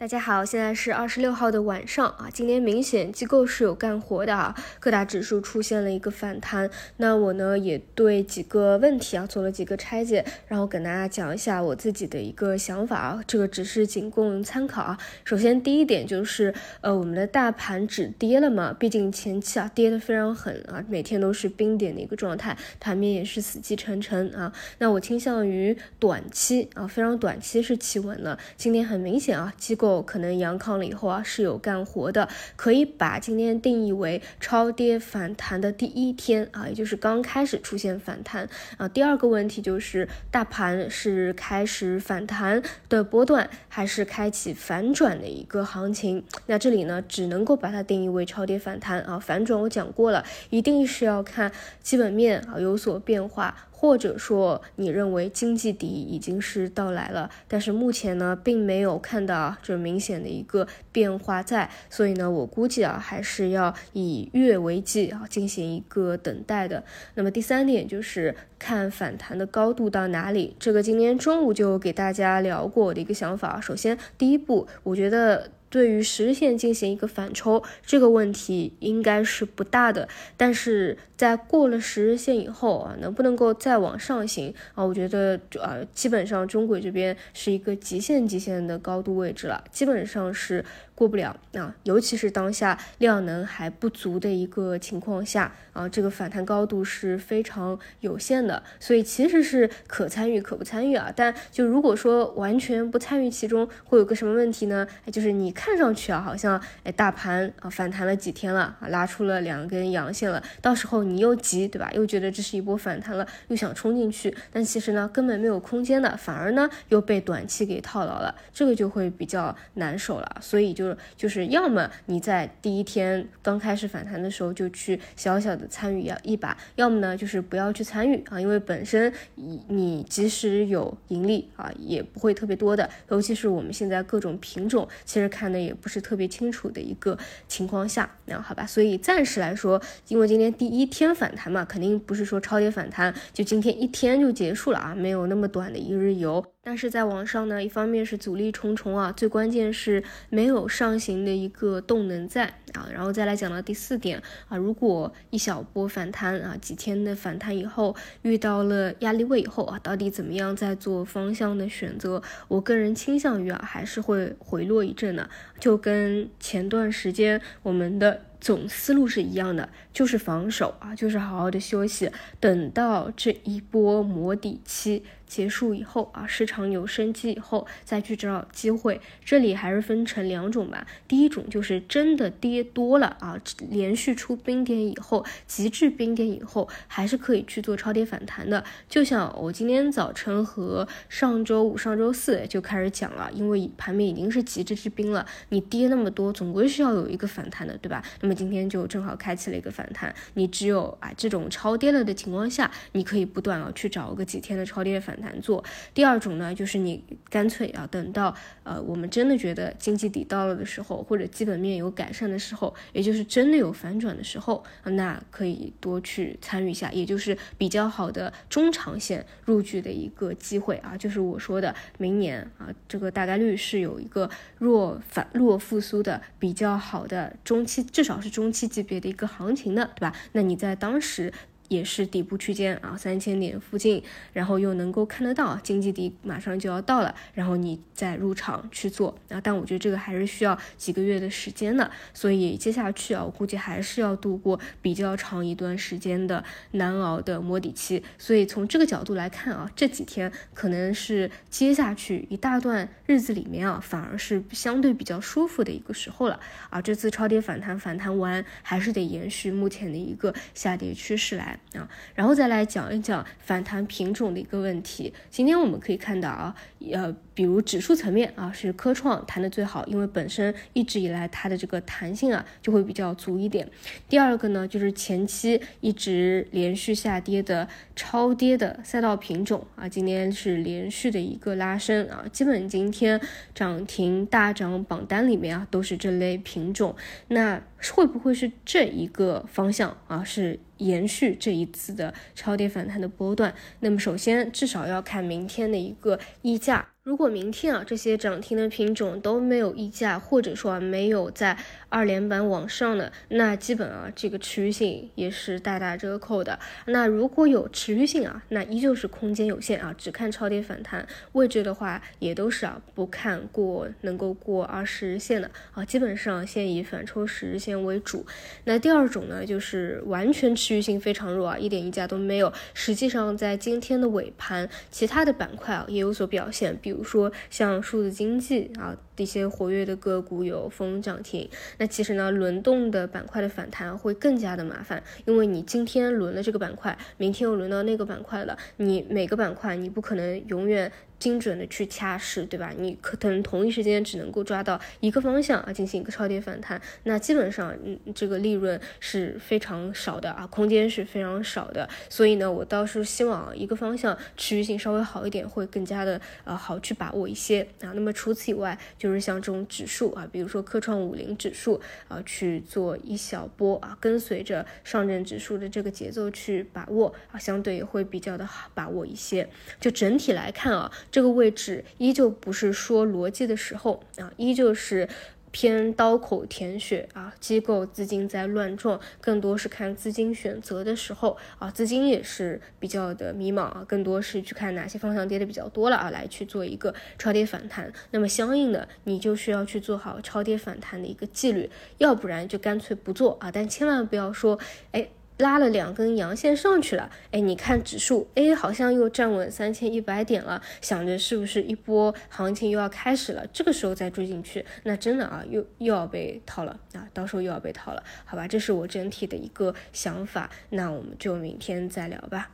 大家好，现在是二十六号的晚上啊。今天明显机构是有干活的啊，各大指数出现了一个反弹。那我呢也对几个问题啊做了几个拆解，然后跟大家讲一下我自己的一个想法啊。这个只是仅供参考啊。首先第一点就是，呃，我们的大盘止跌了嘛，毕竟前期啊跌得非常狠啊，每天都是冰点的一个状态，盘面也是死气沉沉啊。那我倾向于短期啊，非常短期是企稳了。今天很明显啊，机构。可能阳康了以后啊是有干活的，可以把今天定义为超跌反弹的第一天啊，也就是刚开始出现反弹啊。第二个问题就是大盘是开始反弹的波段，还是开启反转的一个行情？那这里呢只能够把它定义为超跌反弹啊。反转我讲过了，一定是要看基本面啊有所变化。或者说你认为经济底已经是到来了，但是目前呢，并没有看到这明显的一个变化在，所以呢，我估计啊，还是要以月为计啊，进行一个等待的。那么第三点就是看反弹的高度到哪里，这个今天中午就给大家聊过我的一个想法。首先第一步，我觉得。对于十日线进行一个反抽，这个问题应该是不大的。但是在过了十日线以后啊，能不能够再往上行啊？我觉得呃，基本上中轨这边是一个极限极限的高度位置了，基本上是。过不了啊，尤其是当下量能还不足的一个情况下啊，这个反弹高度是非常有限的，所以其实是可参与可不参与啊。但就如果说完全不参与其中，会有个什么问题呢？就是你看上去啊，好像哎大盘啊反弹了几天了啊，拉出了两根阳线了，到时候你又急对吧？又觉得这是一波反弹了，又想冲进去，但其实呢根本没有空间的，反而呢又被短期给套牢了，这个就会比较难受了。所以就是。就是要么你在第一天刚开始反弹的时候就去小小的参与一把，要么呢就是不要去参与啊，因为本身你你即使有盈利啊，也不会特别多的，尤其是我们现在各种品种其实看那也不是特别清楚的一个情况下，那好吧，所以暂时来说，因为今天第一天反弹嘛，肯定不是说超跌反弹就今天一天就结束了啊，没有那么短的一日游。但是在网上呢，一方面是阻力重重啊，最关键是没有上行的一个动能在啊，然后再来讲到第四点啊，如果一小波反弹啊，几天的反弹以后遇到了压力位以后啊，到底怎么样再做方向的选择？我个人倾向于啊，还是会回落一阵的，就跟前段时间我们的。总思路是一样的，就是防守啊，就是好好的休息，等到这一波磨底期结束以后啊，市场有生机以后再去找机会。这里还是分成两种吧，第一种就是真的跌多了啊，连续出冰点以后，极致冰点以后，还是可以去做超跌反弹的。就像我今天早晨和上周五、上周四就开始讲了，因为盘面已经是极致之冰了，你跌那么多，总归是要有一个反弹的，对吧？那么今天就正好开启了一个反弹，你只有啊这种超跌了的情况下，你可以不断啊去找个几天的超跌反弹做。第二种呢，就是你干脆啊等到呃我们真的觉得经济底到了的时候，或者基本面有改善的时候，也就是真的有反转的时候，那可以多去参与一下，也就是比较好的中长线入局的一个机会啊。就是我说的明年啊，这个大概率是有一个弱反弱复苏的比较好的中期，至少。是中期级别的一个行情的，对吧？那你在当时。也是底部区间啊，三千点附近，然后又能够看得到经济底马上就要到了，然后你再入场去做啊。但我觉得这个还是需要几个月的时间的，所以接下去啊，我估计还是要度过比较长一段时间的难熬的摸底期。所以从这个角度来看啊，这几天可能是接下去一大段日子里面啊，反而是相对比较舒服的一个时候了啊。这次超跌反弹反弹完，还是得延续目前的一个下跌趋势来。啊，然后再来讲一讲反弹品种的一个问题。今天我们可以看到啊，呃，比如指数层面啊，是科创弹的最好，因为本身一直以来它的这个弹性啊就会比较足一点。第二个呢，就是前期一直连续下跌的超跌的赛道品种啊，今天是连续的一个拉升啊，基本今天涨停大涨榜单里面啊都是这类品种。那会不会是这一个方向啊？是延续这一次的超跌反弹的波段？那么首先至少要看明天的一个溢价。如果明天啊这些涨停的品种都没有溢价，或者说没有在二连板往上的，那基本啊这个持续性也是大打折扣的。那如果有持续性啊，那依旧是空间有限啊，只看超跌反弹位置的话，也都是啊不看过能够过二十日线的啊，基本上先以反抽十日线为主。那第二种呢，就是完全持续性非常弱啊，一点溢价都没有。实际上在今天的尾盘，其他的板块啊也有所表现，比如。比如说像数字经济啊，一些活跃的个股有封涨停。那其实呢，轮动的板块的反弹会更加的麻烦，因为你今天轮了这个板块，明天又轮到那个板块了，你每个板块你不可能永远。精准的去掐势，对吧？你可能同一时间只能够抓到一个方向啊，进行一个超跌反弹，那基本上，嗯，这个利润是非常少的啊，空间是非常少的。所以呢，我倒是希望一个方向持续性稍微好一点，会更加的呃好去把握一些啊。那么除此以外，就是像这种指数啊，比如说科创五零指数啊，去做一小波啊，跟随着上证指数的这个节奏去把握啊，相对也会比较的好把握一些。就整体来看啊。这个位置依旧不是说逻辑的时候啊，依旧是偏刀口舔血啊，机构资金在乱撞，更多是看资金选择的时候啊，资金也是比较的迷茫啊，更多是去看哪些方向跌的比较多了啊，来去做一个超跌反弹。那么相应的，你就需要去做好超跌反弹的一个纪律，要不然就干脆不做啊，但千万不要说哎。拉了两根阳线上去了，哎，你看指数，哎，好像又站稳三千一百点了，想着是不是一波行情又要开始了？这个时候再追进去，那真的啊，又又要被套了啊，到时候又要被套了，好吧？这是我整体的一个想法，那我们就明天再聊吧。